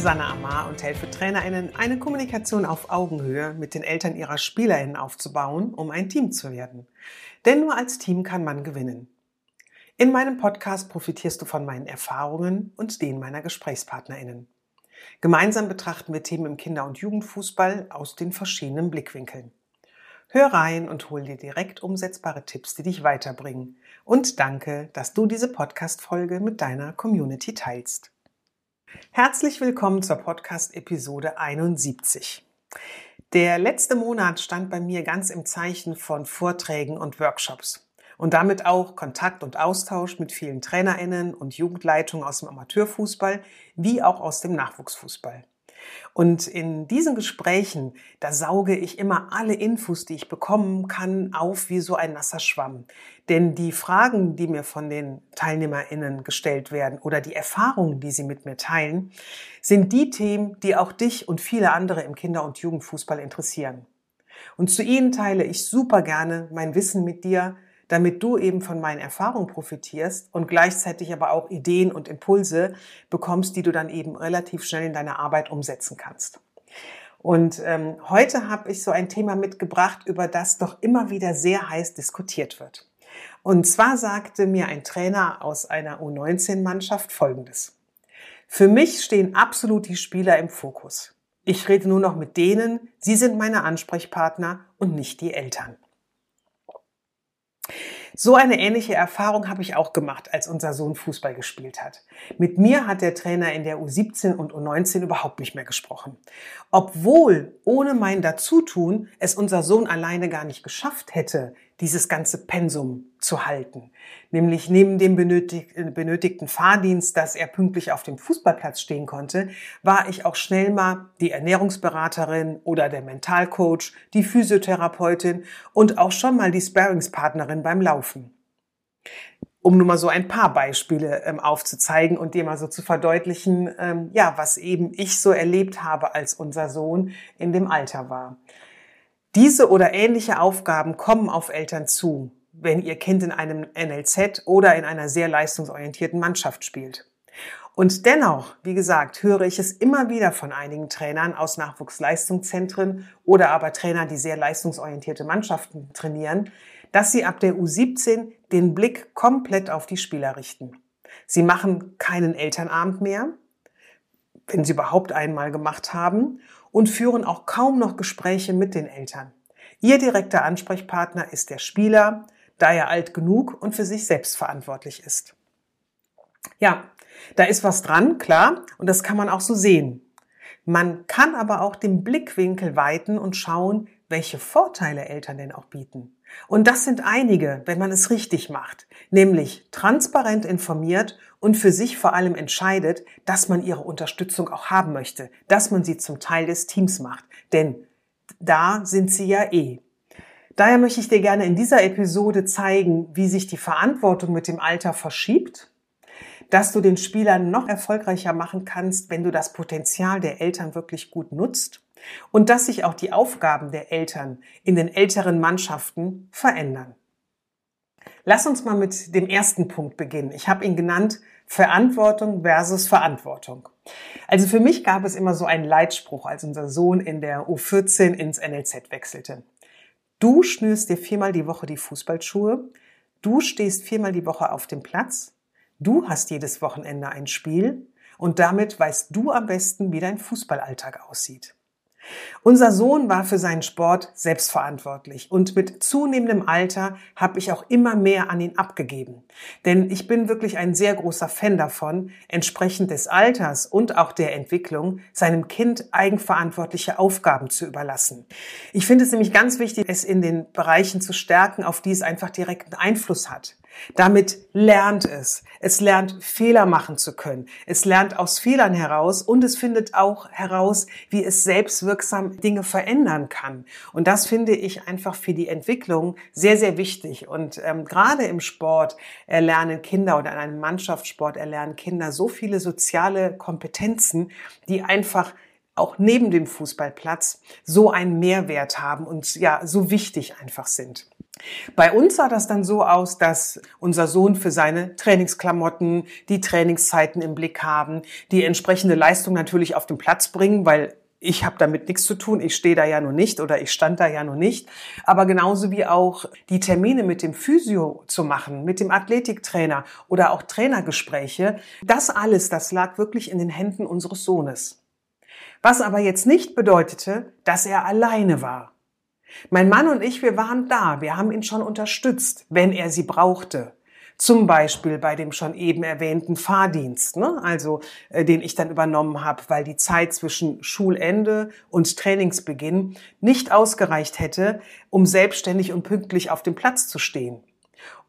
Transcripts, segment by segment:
Susanne Amar und helfe TrainerInnen, eine Kommunikation auf Augenhöhe mit den Eltern ihrer SpielerInnen aufzubauen, um ein Team zu werden. Denn nur als Team kann man gewinnen. In meinem Podcast profitierst du von meinen Erfahrungen und denen meiner GesprächspartnerInnen. Gemeinsam betrachten wir Themen im Kinder- und Jugendfußball aus den verschiedenen Blickwinkeln. Hör rein und hol dir direkt umsetzbare Tipps, die dich weiterbringen. Und danke, dass du diese Podcast-Folge mit deiner Community teilst. Herzlich willkommen zur Podcast-Episode 71. Der letzte Monat stand bei mir ganz im Zeichen von Vorträgen und Workshops und damit auch Kontakt und Austausch mit vielen Trainerinnen und Jugendleitungen aus dem Amateurfußball wie auch aus dem Nachwuchsfußball. Und in diesen Gesprächen, da sauge ich immer alle Infos, die ich bekommen kann, auf wie so ein nasser Schwamm. Denn die Fragen, die mir von den TeilnehmerInnen gestellt werden oder die Erfahrungen, die sie mit mir teilen, sind die Themen, die auch dich und viele andere im Kinder- und Jugendfußball interessieren. Und zu ihnen teile ich super gerne mein Wissen mit dir, damit du eben von meinen Erfahrungen profitierst und gleichzeitig aber auch Ideen und Impulse bekommst, die du dann eben relativ schnell in deiner Arbeit umsetzen kannst. Und ähm, heute habe ich so ein Thema mitgebracht, über das doch immer wieder sehr heiß diskutiert wird. Und zwar sagte mir ein Trainer aus einer U19-Mannschaft Folgendes. Für mich stehen absolut die Spieler im Fokus. Ich rede nur noch mit denen, sie sind meine Ansprechpartner und nicht die Eltern. So eine ähnliche Erfahrung habe ich auch gemacht, als unser Sohn Fußball gespielt hat. Mit mir hat der Trainer in der U17 und U19 überhaupt nicht mehr gesprochen. Obwohl ohne mein Dazutun es unser Sohn alleine gar nicht geschafft hätte, dieses ganze Pensum zu halten. Nämlich neben dem benötigten Fahrdienst, dass er pünktlich auf dem Fußballplatz stehen konnte, war ich auch schnell mal die Ernährungsberaterin oder der Mentalcoach, die Physiotherapeutin und auch schon mal die Sparringspartnerin beim Laufen. Um nur mal so ein paar Beispiele ähm, aufzuzeigen und dir mal so zu verdeutlichen, ähm, ja, was eben ich so erlebt habe, als unser Sohn in dem Alter war. Diese oder ähnliche Aufgaben kommen auf Eltern zu, wenn ihr Kind in einem NLZ oder in einer sehr leistungsorientierten Mannschaft spielt. Und dennoch, wie gesagt, höre ich es immer wieder von einigen Trainern aus Nachwuchsleistungszentren oder aber Trainern, die sehr leistungsorientierte Mannschaften trainieren, dass sie ab der U17 den Blick komplett auf die Spieler richten. Sie machen keinen Elternabend mehr, wenn sie überhaupt einmal gemacht haben, und führen auch kaum noch Gespräche mit den Eltern. Ihr direkter Ansprechpartner ist der Spieler, da er alt genug und für sich selbst verantwortlich ist. Ja, da ist was dran, klar, und das kann man auch so sehen. Man kann aber auch den Blickwinkel weiten und schauen, welche Vorteile Eltern denn auch bieten. Und das sind einige, wenn man es richtig macht, nämlich transparent informiert und für sich vor allem entscheidet, dass man ihre Unterstützung auch haben möchte, dass man sie zum Teil des Teams macht. Denn da sind sie ja eh. Daher möchte ich dir gerne in dieser Episode zeigen, wie sich die Verantwortung mit dem Alter verschiebt, dass du den Spielern noch erfolgreicher machen kannst, wenn du das Potenzial der Eltern wirklich gut nutzt und dass sich auch die Aufgaben der Eltern in den älteren Mannschaften verändern. Lass uns mal mit dem ersten Punkt beginnen. Ich habe ihn genannt Verantwortung versus Verantwortung. Also für mich gab es immer so einen Leitspruch, als unser Sohn in der U14 ins NLZ wechselte. Du schnürst dir viermal die Woche die Fußballschuhe, du stehst viermal die Woche auf dem Platz, du hast jedes Wochenende ein Spiel und damit weißt du am besten, wie dein Fußballalltag aussieht. Unser Sohn war für seinen Sport selbstverantwortlich und mit zunehmendem Alter habe ich auch immer mehr an ihn abgegeben. Denn ich bin wirklich ein sehr großer Fan davon, entsprechend des Alters und auch der Entwicklung seinem Kind eigenverantwortliche Aufgaben zu überlassen. Ich finde es nämlich ganz wichtig, es in den Bereichen zu stärken, auf die es einfach direkten Einfluss hat. Damit lernt es. Es lernt Fehler machen zu können. Es lernt aus Fehlern heraus und es findet auch heraus, wie es selbstwirksam Dinge verändern kann. Und das finde ich einfach für die Entwicklung sehr, sehr wichtig. Und ähm, gerade im Sport erlernen Kinder oder in einem Mannschaftssport erlernen Kinder so viele soziale Kompetenzen, die einfach auch neben dem Fußballplatz so einen Mehrwert haben und ja, so wichtig einfach sind. Bei uns sah das dann so aus, dass unser Sohn für seine Trainingsklamotten die Trainingszeiten im Blick haben, die entsprechende Leistung natürlich auf den Platz bringen, weil ich habe damit nichts zu tun, ich stehe da ja nur nicht oder ich stand da ja nur nicht. Aber genauso wie auch die Termine mit dem Physio zu machen, mit dem Athletiktrainer oder auch Trainergespräche, das alles, das lag wirklich in den Händen unseres Sohnes. Was aber jetzt nicht bedeutete, dass er alleine war. Mein Mann und ich, wir waren da, wir haben ihn schon unterstützt, wenn er sie brauchte. Zum Beispiel bei dem schon eben erwähnten Fahrdienst, ne? also äh, den ich dann übernommen habe, weil die Zeit zwischen Schulende und Trainingsbeginn nicht ausgereicht hätte, um selbstständig und pünktlich auf dem Platz zu stehen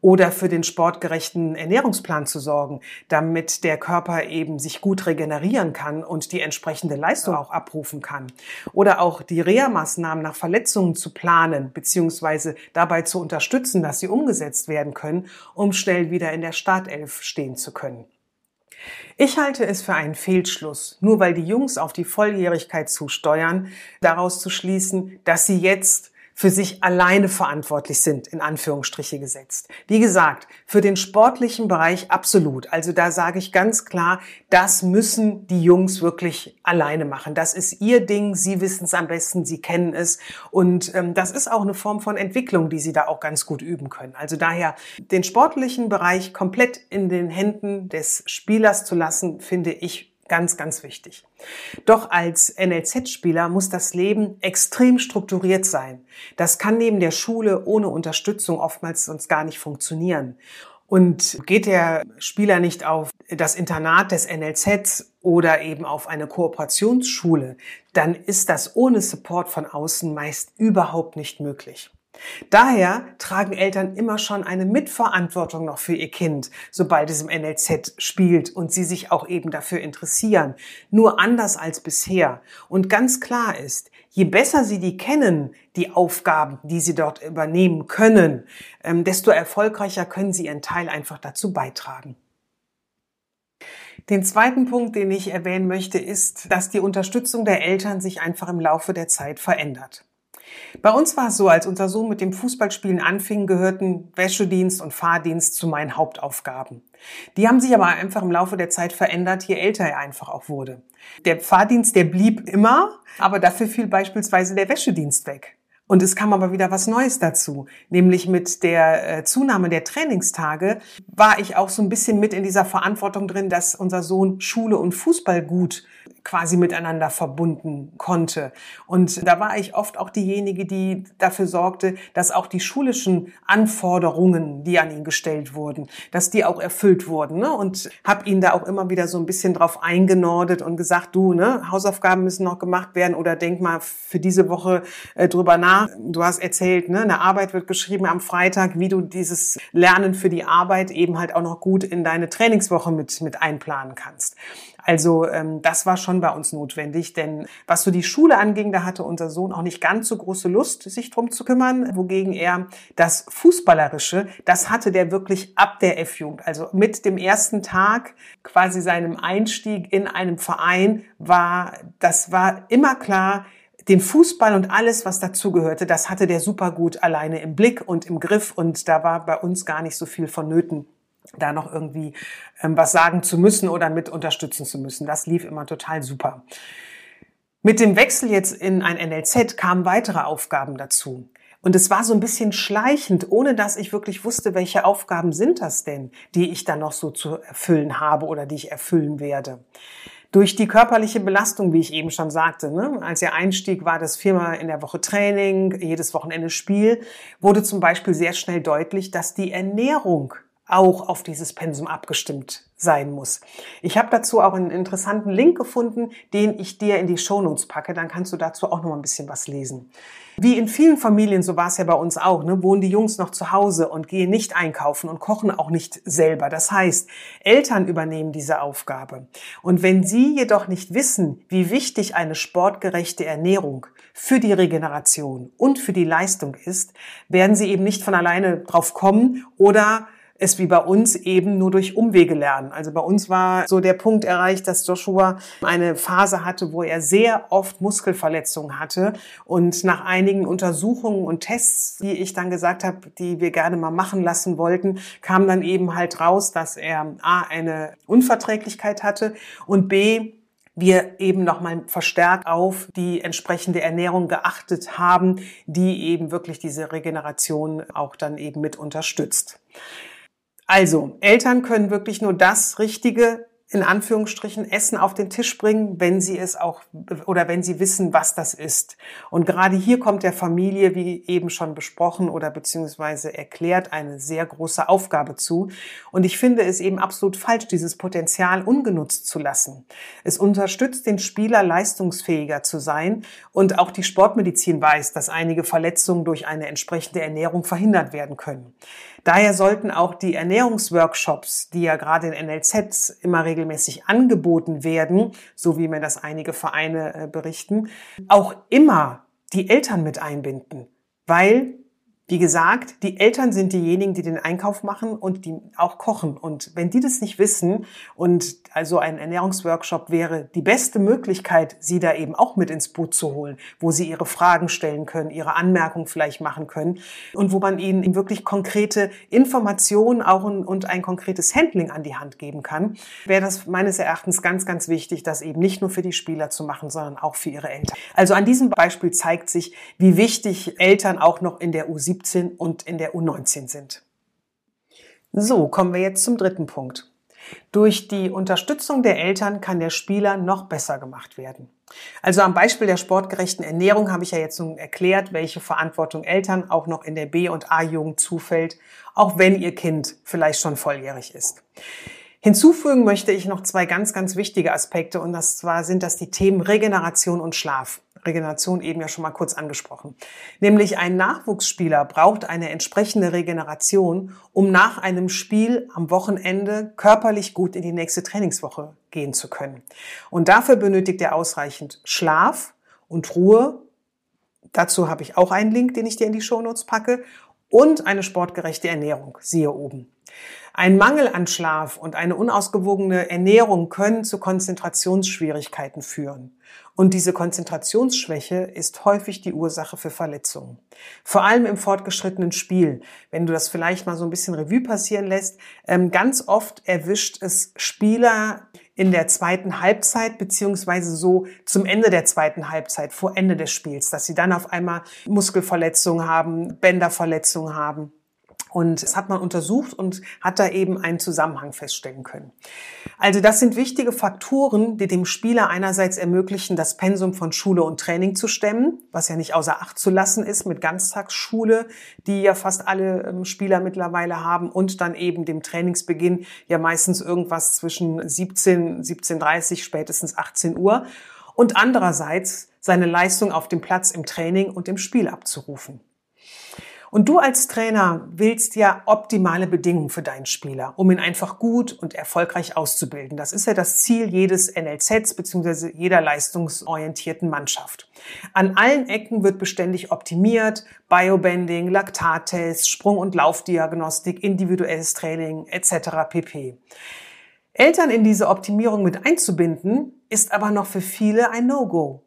oder für den sportgerechten Ernährungsplan zu sorgen, damit der Körper eben sich gut regenerieren kann und die entsprechende Leistung auch abrufen kann. Oder auch die Reha-Maßnahmen nach Verletzungen zu planen, beziehungsweise dabei zu unterstützen, dass sie umgesetzt werden können, um schnell wieder in der Startelf stehen zu können. Ich halte es für einen Fehlschluss, nur weil die Jungs auf die Volljährigkeit zusteuern, daraus zu schließen, dass sie jetzt für sich alleine verantwortlich sind, in Anführungsstriche gesetzt. Wie gesagt, für den sportlichen Bereich absolut. Also da sage ich ganz klar, das müssen die Jungs wirklich alleine machen. Das ist ihr Ding, sie wissen es am besten, sie kennen es. Und ähm, das ist auch eine Form von Entwicklung, die sie da auch ganz gut üben können. Also daher den sportlichen Bereich komplett in den Händen des Spielers zu lassen, finde ich Ganz, ganz wichtig. Doch als NLZ-Spieler muss das Leben extrem strukturiert sein. Das kann neben der Schule ohne Unterstützung oftmals sonst gar nicht funktionieren. Und geht der Spieler nicht auf das Internat des NLZs oder eben auf eine Kooperationsschule, dann ist das ohne Support von außen meist überhaupt nicht möglich. Daher tragen Eltern immer schon eine Mitverantwortung noch für ihr Kind, sobald es im NLZ spielt und sie sich auch eben dafür interessieren. Nur anders als bisher. Und ganz klar ist, je besser sie die kennen, die Aufgaben, die sie dort übernehmen können, ähm, desto erfolgreicher können sie ihren Teil einfach dazu beitragen. Den zweiten Punkt, den ich erwähnen möchte, ist, dass die Unterstützung der Eltern sich einfach im Laufe der Zeit verändert. Bei uns war es so, als unser Sohn mit dem Fußballspielen anfing, gehörten Wäschedienst und Fahrdienst zu meinen Hauptaufgaben. Die haben sich aber einfach im Laufe der Zeit verändert, je älter er einfach auch wurde. Der Fahrdienst, der blieb immer, aber dafür fiel beispielsweise der Wäschedienst weg. Und es kam aber wieder was Neues dazu, nämlich mit der äh, Zunahme der Trainingstage war ich auch so ein bisschen mit in dieser Verantwortung drin, dass unser Sohn Schule und Fußball gut quasi miteinander verbunden konnte. Und da war ich oft auch diejenige, die dafür sorgte, dass auch die schulischen Anforderungen, die an ihn gestellt wurden, dass die auch erfüllt wurden. Ne? Und habe ihn da auch immer wieder so ein bisschen drauf eingenordet und gesagt, du, ne, Hausaufgaben müssen noch gemacht werden oder denk mal für diese Woche äh, drüber nach. Du hast erzählt, ne, eine Arbeit wird geschrieben am Freitag, wie du dieses Lernen für die Arbeit eben halt auch noch gut in deine Trainingswoche mit, mit einplanen kannst. Also ähm, das war schon bei uns notwendig, denn was so die Schule anging, da hatte unser Sohn auch nicht ganz so große Lust, sich drum zu kümmern, wogegen er das Fußballerische, das hatte der wirklich ab der F-Jugend. Also mit dem ersten Tag, quasi seinem Einstieg in einem Verein, war, das war immer klar, den Fußball und alles, was dazugehörte, das hatte der super gut alleine im Blick und im Griff und da war bei uns gar nicht so viel vonnöten da noch irgendwie ähm, was sagen zu müssen oder mit unterstützen zu müssen. Das lief immer total super. Mit dem Wechsel jetzt in ein NLZ kamen weitere Aufgaben dazu. Und es war so ein bisschen schleichend, ohne dass ich wirklich wusste, welche Aufgaben sind das denn, die ich dann noch so zu erfüllen habe oder die ich erfüllen werde. Durch die körperliche Belastung, wie ich eben schon sagte, ne? als er einstieg, war das viermal in der Woche Training, jedes Wochenende Spiel, wurde zum Beispiel sehr schnell deutlich, dass die Ernährung auch auf dieses Pensum abgestimmt sein muss. Ich habe dazu auch einen interessanten Link gefunden, den ich dir in die Shownotes packe. Dann kannst du dazu auch noch mal ein bisschen was lesen. Wie in vielen Familien, so war es ja bei uns auch, ne, wohnen die Jungs noch zu Hause und gehen nicht einkaufen und kochen auch nicht selber. Das heißt, Eltern übernehmen diese Aufgabe. Und wenn sie jedoch nicht wissen, wie wichtig eine sportgerechte Ernährung für die Regeneration und für die Leistung ist, werden sie eben nicht von alleine drauf kommen oder es wie bei uns eben nur durch Umwege lernen. Also bei uns war so der Punkt erreicht, dass Joshua eine Phase hatte, wo er sehr oft Muskelverletzungen hatte. Und nach einigen Untersuchungen und Tests, die ich dann gesagt habe, die wir gerne mal machen lassen wollten, kam dann eben halt raus, dass er A, eine Unverträglichkeit hatte und B, wir eben nochmal verstärkt auf die entsprechende Ernährung geachtet haben, die eben wirklich diese Regeneration auch dann eben mit unterstützt. Also, Eltern können wirklich nur das Richtige in Anführungsstrichen Essen auf den Tisch bringen, wenn sie es auch oder wenn sie wissen, was das ist. Und gerade hier kommt der Familie, wie eben schon besprochen oder beziehungsweise erklärt, eine sehr große Aufgabe zu. Und ich finde es eben absolut falsch, dieses Potenzial ungenutzt zu lassen. Es unterstützt den Spieler, leistungsfähiger zu sein. Und auch die Sportmedizin weiß, dass einige Verletzungen durch eine entsprechende Ernährung verhindert werden können. Daher sollten auch die Ernährungsworkshops, die ja gerade in NLZs immer regelmäßig angeboten werden, so wie mir das einige Vereine äh, berichten, auch immer die Eltern mit einbinden, weil wie gesagt, die Eltern sind diejenigen, die den Einkauf machen und die auch kochen. Und wenn die das nicht wissen und also ein Ernährungsworkshop wäre die beste Möglichkeit, sie da eben auch mit ins Boot zu holen, wo sie ihre Fragen stellen können, ihre Anmerkungen vielleicht machen können und wo man ihnen wirklich konkrete Informationen auch und ein konkretes Handling an die Hand geben kann, wäre das meines Erachtens ganz, ganz wichtig, das eben nicht nur für die Spieler zu machen, sondern auch für ihre Eltern. Also an diesem Beispiel zeigt sich, wie wichtig Eltern auch noch in der U17 U17 und in der U19 sind. So, kommen wir jetzt zum dritten Punkt. Durch die Unterstützung der Eltern kann der Spieler noch besser gemacht werden. Also am Beispiel der sportgerechten Ernährung habe ich ja jetzt nun erklärt, welche Verantwortung Eltern auch noch in der B- und A-Jugend zufällt, auch wenn ihr Kind vielleicht schon volljährig ist. Hinzufügen möchte ich noch zwei ganz, ganz wichtige Aspekte und das zwar sind das die Themen Regeneration und Schlaf. Regeneration eben ja schon mal kurz angesprochen. Nämlich ein Nachwuchsspieler braucht eine entsprechende Regeneration, um nach einem Spiel am Wochenende körperlich gut in die nächste Trainingswoche gehen zu können. Und dafür benötigt er ausreichend Schlaf und Ruhe. Dazu habe ich auch einen Link, den ich dir in die Shownotes packe und eine sportgerechte Ernährung, siehe oben. Ein Mangel an Schlaf und eine unausgewogene Ernährung können zu Konzentrationsschwierigkeiten führen. Und diese Konzentrationsschwäche ist häufig die Ursache für Verletzungen. Vor allem im fortgeschrittenen Spiel. Wenn du das vielleicht mal so ein bisschen Revue passieren lässt, ähm, ganz oft erwischt es Spieler in der zweiten Halbzeit, beziehungsweise so zum Ende der zweiten Halbzeit, vor Ende des Spiels, dass sie dann auf einmal Muskelverletzungen haben, Bänderverletzungen haben. Und das hat man untersucht und hat da eben einen Zusammenhang feststellen können. Also das sind wichtige Faktoren, die dem Spieler einerseits ermöglichen, das Pensum von Schule und Training zu stemmen, was ja nicht außer Acht zu lassen ist mit Ganztagsschule, die ja fast alle ähm, Spieler mittlerweile haben und dann eben dem Trainingsbeginn ja meistens irgendwas zwischen 17, 17.30, spätestens 18 Uhr. Und andererseits seine Leistung auf dem Platz im Training und im Spiel abzurufen. Und du als Trainer willst ja optimale Bedingungen für deinen Spieler, um ihn einfach gut und erfolgreich auszubilden. Das ist ja das Ziel jedes NLZs bzw. jeder leistungsorientierten Mannschaft. An allen Ecken wird beständig optimiert, Biobending, Laktattest, Sprung- und Laufdiagnostik, individuelles Training etc. pp. Eltern in diese Optimierung mit einzubinden, ist aber noch für viele ein No-Go.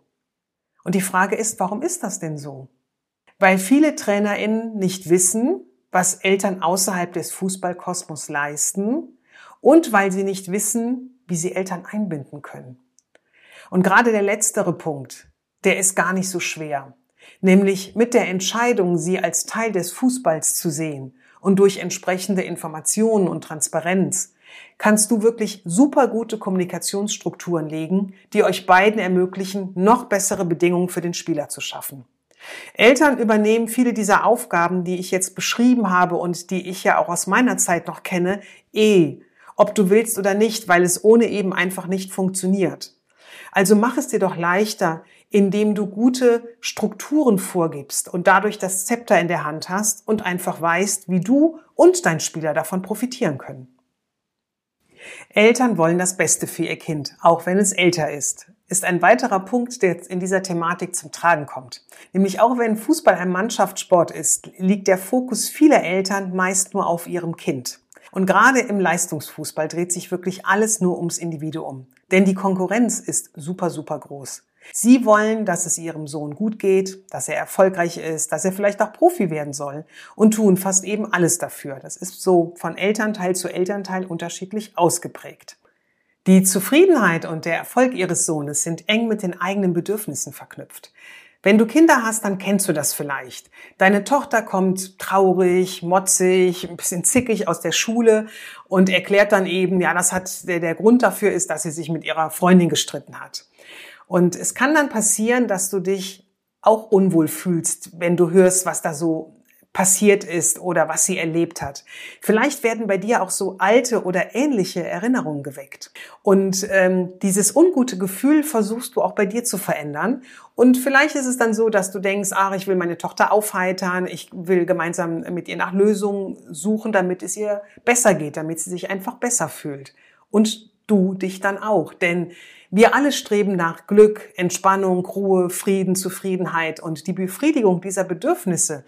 Und die Frage ist, warum ist das denn so? Weil viele TrainerInnen nicht wissen, was Eltern außerhalb des Fußballkosmos leisten und weil sie nicht wissen, wie sie Eltern einbinden können. Und gerade der letztere Punkt, der ist gar nicht so schwer, nämlich mit der Entscheidung, sie als Teil des Fußballs zu sehen und durch entsprechende Informationen und Transparenz kannst du wirklich super gute Kommunikationsstrukturen legen, die euch beiden ermöglichen, noch bessere Bedingungen für den Spieler zu schaffen. Eltern übernehmen viele dieser Aufgaben, die ich jetzt beschrieben habe und die ich ja auch aus meiner Zeit noch kenne, eh, ob du willst oder nicht, weil es ohne eben einfach nicht funktioniert. Also mach es dir doch leichter, indem du gute Strukturen vorgibst und dadurch das Zepter in der Hand hast und einfach weißt, wie du und dein Spieler davon profitieren können. Eltern wollen das Beste für ihr Kind, auch wenn es älter ist ist ein weiterer Punkt, der in dieser Thematik zum Tragen kommt. Nämlich auch wenn Fußball ein Mannschaftssport ist, liegt der Fokus vieler Eltern meist nur auf ihrem Kind. Und gerade im Leistungsfußball dreht sich wirklich alles nur ums Individuum. Denn die Konkurrenz ist super, super groß. Sie wollen, dass es ihrem Sohn gut geht, dass er erfolgreich ist, dass er vielleicht auch Profi werden soll und tun fast eben alles dafür. Das ist so von Elternteil zu Elternteil unterschiedlich ausgeprägt. Die Zufriedenheit und der Erfolg ihres Sohnes sind eng mit den eigenen Bedürfnissen verknüpft. Wenn du Kinder hast, dann kennst du das vielleicht. Deine Tochter kommt traurig, motzig, ein bisschen zickig aus der Schule und erklärt dann eben, ja, das hat der, der Grund dafür ist, dass sie sich mit ihrer Freundin gestritten hat. Und es kann dann passieren, dass du dich auch unwohl fühlst, wenn du hörst, was da so passiert ist oder was sie erlebt hat. Vielleicht werden bei dir auch so alte oder ähnliche Erinnerungen geweckt. Und ähm, dieses ungute Gefühl versuchst du auch bei dir zu verändern. Und vielleicht ist es dann so, dass du denkst, ach, ich will meine Tochter aufheitern, ich will gemeinsam mit ihr nach Lösungen suchen, damit es ihr besser geht, damit sie sich einfach besser fühlt. Und du dich dann auch. Denn wir alle streben nach Glück, Entspannung, Ruhe, Frieden, Zufriedenheit und die Befriedigung dieser Bedürfnisse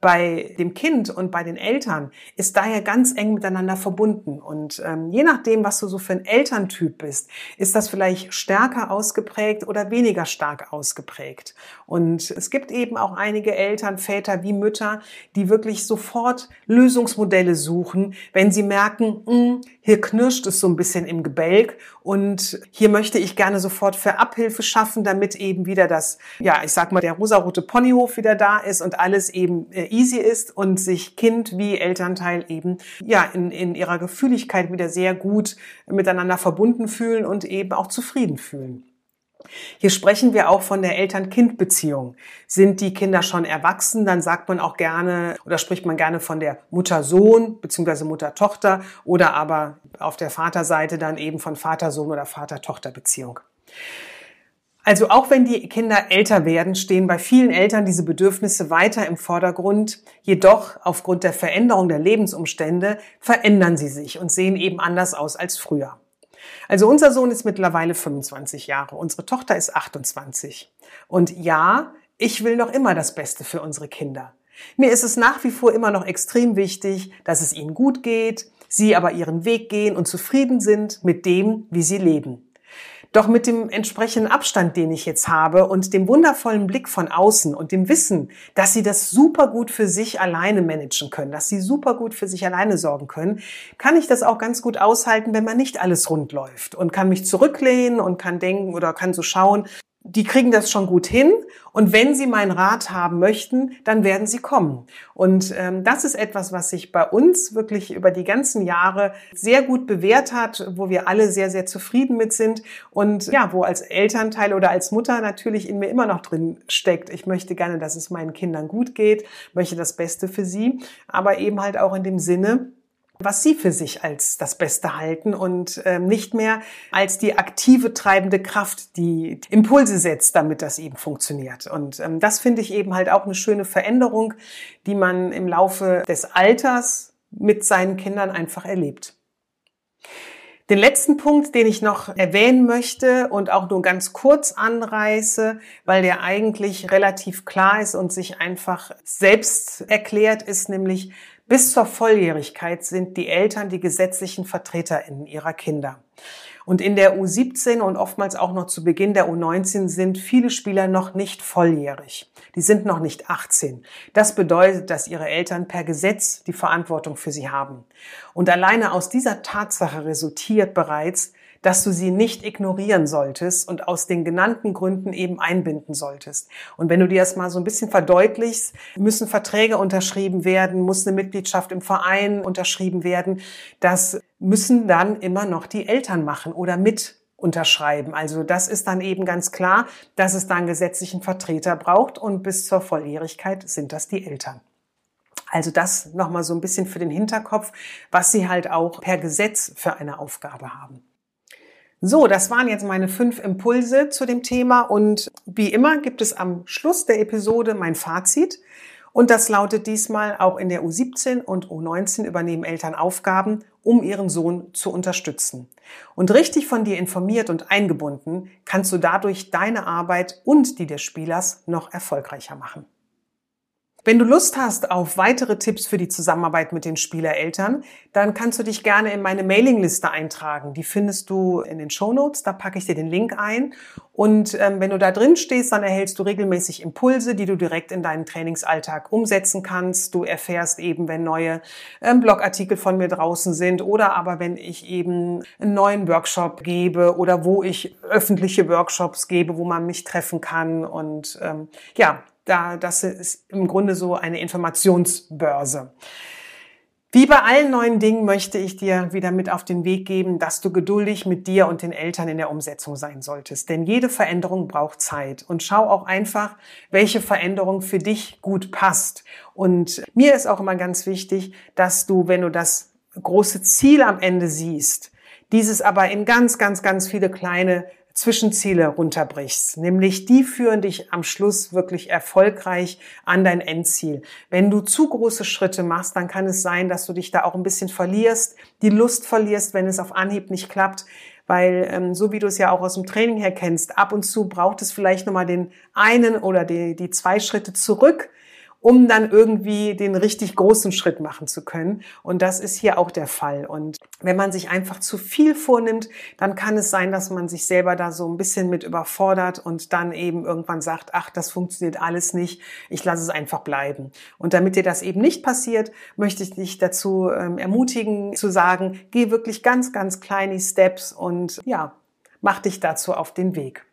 bei dem Kind und bei den Eltern ist daher ganz eng miteinander verbunden. Und ähm, je nachdem, was du so für ein Elterntyp bist, ist das vielleicht stärker ausgeprägt oder weniger stark ausgeprägt. Und es gibt eben auch einige Eltern, Väter wie Mütter, die wirklich sofort Lösungsmodelle suchen, wenn sie merken, mh, hm, hier knirscht es so ein bisschen im Gebälk und hier möchte ich gerne sofort für Abhilfe schaffen, damit eben wieder das, ja, ich sag mal, der rosarote Ponyhof wieder da ist und alles eben äh, easy ist und sich Kind wie Elternteil eben, ja, in, in ihrer Gefühligkeit wieder sehr gut miteinander verbunden fühlen und eben auch zufrieden fühlen. Hier sprechen wir auch von der Eltern-Kind-Beziehung. Sind die Kinder schon erwachsen, dann sagt man auch gerne oder spricht man gerne von der Mutter-Sohn bzw. Mutter-Tochter oder aber auf der Vaterseite dann eben von Vater-Sohn oder Vater-Tochter-Beziehung. Also auch wenn die Kinder älter werden, stehen bei vielen Eltern diese Bedürfnisse weiter im Vordergrund. Jedoch aufgrund der Veränderung der Lebensumstände verändern sie sich und sehen eben anders aus als früher. Also unser Sohn ist mittlerweile 25 Jahre, unsere Tochter ist 28. Und ja, ich will noch immer das Beste für unsere Kinder. Mir ist es nach wie vor immer noch extrem wichtig, dass es ihnen gut geht, sie aber ihren Weg gehen und zufrieden sind mit dem, wie sie leben. Doch mit dem entsprechenden Abstand, den ich jetzt habe und dem wundervollen Blick von außen und dem Wissen, dass sie das super gut für sich alleine managen können, dass sie super gut für sich alleine sorgen können, kann ich das auch ganz gut aushalten, wenn man nicht alles rund läuft und kann mich zurücklehnen und kann denken oder kann so schauen, die kriegen das schon gut hin. Und wenn sie meinen Rat haben möchten, dann werden sie kommen. Und ähm, das ist etwas, was sich bei uns wirklich über die ganzen Jahre sehr gut bewährt hat, wo wir alle sehr, sehr zufrieden mit sind und ja, wo als Elternteil oder als Mutter natürlich in mir immer noch drin steckt. Ich möchte gerne, dass es meinen Kindern gut geht, möchte das Beste für sie, aber eben halt auch in dem Sinne, was sie für sich als das Beste halten und ähm, nicht mehr als die aktive treibende Kraft, die Impulse setzt, damit das eben funktioniert. Und ähm, das finde ich eben halt auch eine schöne Veränderung, die man im Laufe des Alters mit seinen Kindern einfach erlebt. Den letzten Punkt, den ich noch erwähnen möchte und auch nur ganz kurz anreiße, weil der eigentlich relativ klar ist und sich einfach selbst erklärt, ist nämlich bis zur Volljährigkeit sind die Eltern die gesetzlichen VertreterInnen ihrer Kinder. Und in der U17 und oftmals auch noch zu Beginn der U19 sind viele Spieler noch nicht volljährig. Die sind noch nicht 18. Das bedeutet, dass ihre Eltern per Gesetz die Verantwortung für sie haben. Und alleine aus dieser Tatsache resultiert bereits, dass du sie nicht ignorieren solltest und aus den genannten Gründen eben einbinden solltest. Und wenn du dir das mal so ein bisschen verdeutlichst, müssen Verträge unterschrieben werden, muss eine Mitgliedschaft im Verein unterschrieben werden. Das müssen dann immer noch die Eltern machen oder mit unterschreiben. Also das ist dann eben ganz klar, dass es dann gesetzlichen Vertreter braucht und bis zur Volljährigkeit sind das die Eltern. Also das nochmal so ein bisschen für den Hinterkopf, was sie halt auch per Gesetz für eine Aufgabe haben. So, das waren jetzt meine fünf Impulse zu dem Thema und wie immer gibt es am Schluss der Episode mein Fazit. Und das lautet diesmal, auch in der U17 und U19 übernehmen Eltern Aufgaben, um ihren Sohn zu unterstützen. Und richtig von dir informiert und eingebunden kannst du dadurch deine Arbeit und die des Spielers noch erfolgreicher machen. Wenn du Lust hast auf weitere Tipps für die Zusammenarbeit mit den Spielereltern, dann kannst du dich gerne in meine Mailingliste eintragen. Die findest du in den Show Notes. Da packe ich dir den Link ein. Und ähm, wenn du da drin stehst, dann erhältst du regelmäßig Impulse, die du direkt in deinen Trainingsalltag umsetzen kannst. Du erfährst eben, wenn neue ähm, Blogartikel von mir draußen sind oder aber wenn ich eben einen neuen Workshop gebe oder wo ich öffentliche Workshops gebe, wo man mich treffen kann. Und ähm, ja, da, das ist im Grunde so eine Informationsbörse. Wie bei allen neuen Dingen möchte ich dir wieder mit auf den Weg geben, dass du geduldig mit dir und den Eltern in der Umsetzung sein solltest. Denn jede Veränderung braucht Zeit. Und schau auch einfach, welche Veränderung für dich gut passt. Und mir ist auch immer ganz wichtig, dass du, wenn du das große Ziel am Ende siehst, dieses aber in ganz, ganz, ganz viele kleine Zwischenziele runterbrichst, nämlich die führen dich am Schluss wirklich erfolgreich an dein Endziel. Wenn du zu große Schritte machst, dann kann es sein, dass du dich da auch ein bisschen verlierst, die Lust verlierst, wenn es auf Anhieb nicht klappt, weil ähm, so wie du es ja auch aus dem Training her kennst, ab und zu braucht es vielleicht nochmal den einen oder die, die zwei Schritte zurück, um dann irgendwie den richtig großen Schritt machen zu können. Und das ist hier auch der Fall. Und wenn man sich einfach zu viel vornimmt, dann kann es sein, dass man sich selber da so ein bisschen mit überfordert und dann eben irgendwann sagt, ach, das funktioniert alles nicht, ich lasse es einfach bleiben. Und damit dir das eben nicht passiert, möchte ich dich dazu ähm, ermutigen zu sagen, geh wirklich ganz, ganz kleine Steps und ja, mach dich dazu auf den Weg.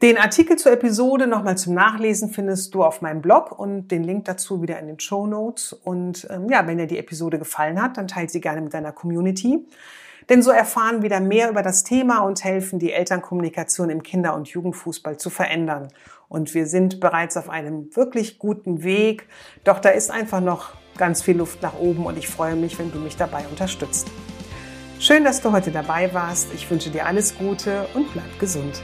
Den Artikel zur Episode nochmal zum Nachlesen findest du auf meinem Blog und den Link dazu wieder in den Show Notes. Und ähm, ja, wenn dir die Episode gefallen hat, dann teile sie gerne mit deiner Community. Denn so erfahren wieder mehr über das Thema und helfen, die Elternkommunikation im Kinder- und Jugendfußball zu verändern. Und wir sind bereits auf einem wirklich guten Weg. Doch da ist einfach noch ganz viel Luft nach oben und ich freue mich, wenn du mich dabei unterstützt. Schön, dass du heute dabei warst. Ich wünsche dir alles Gute und bleib gesund.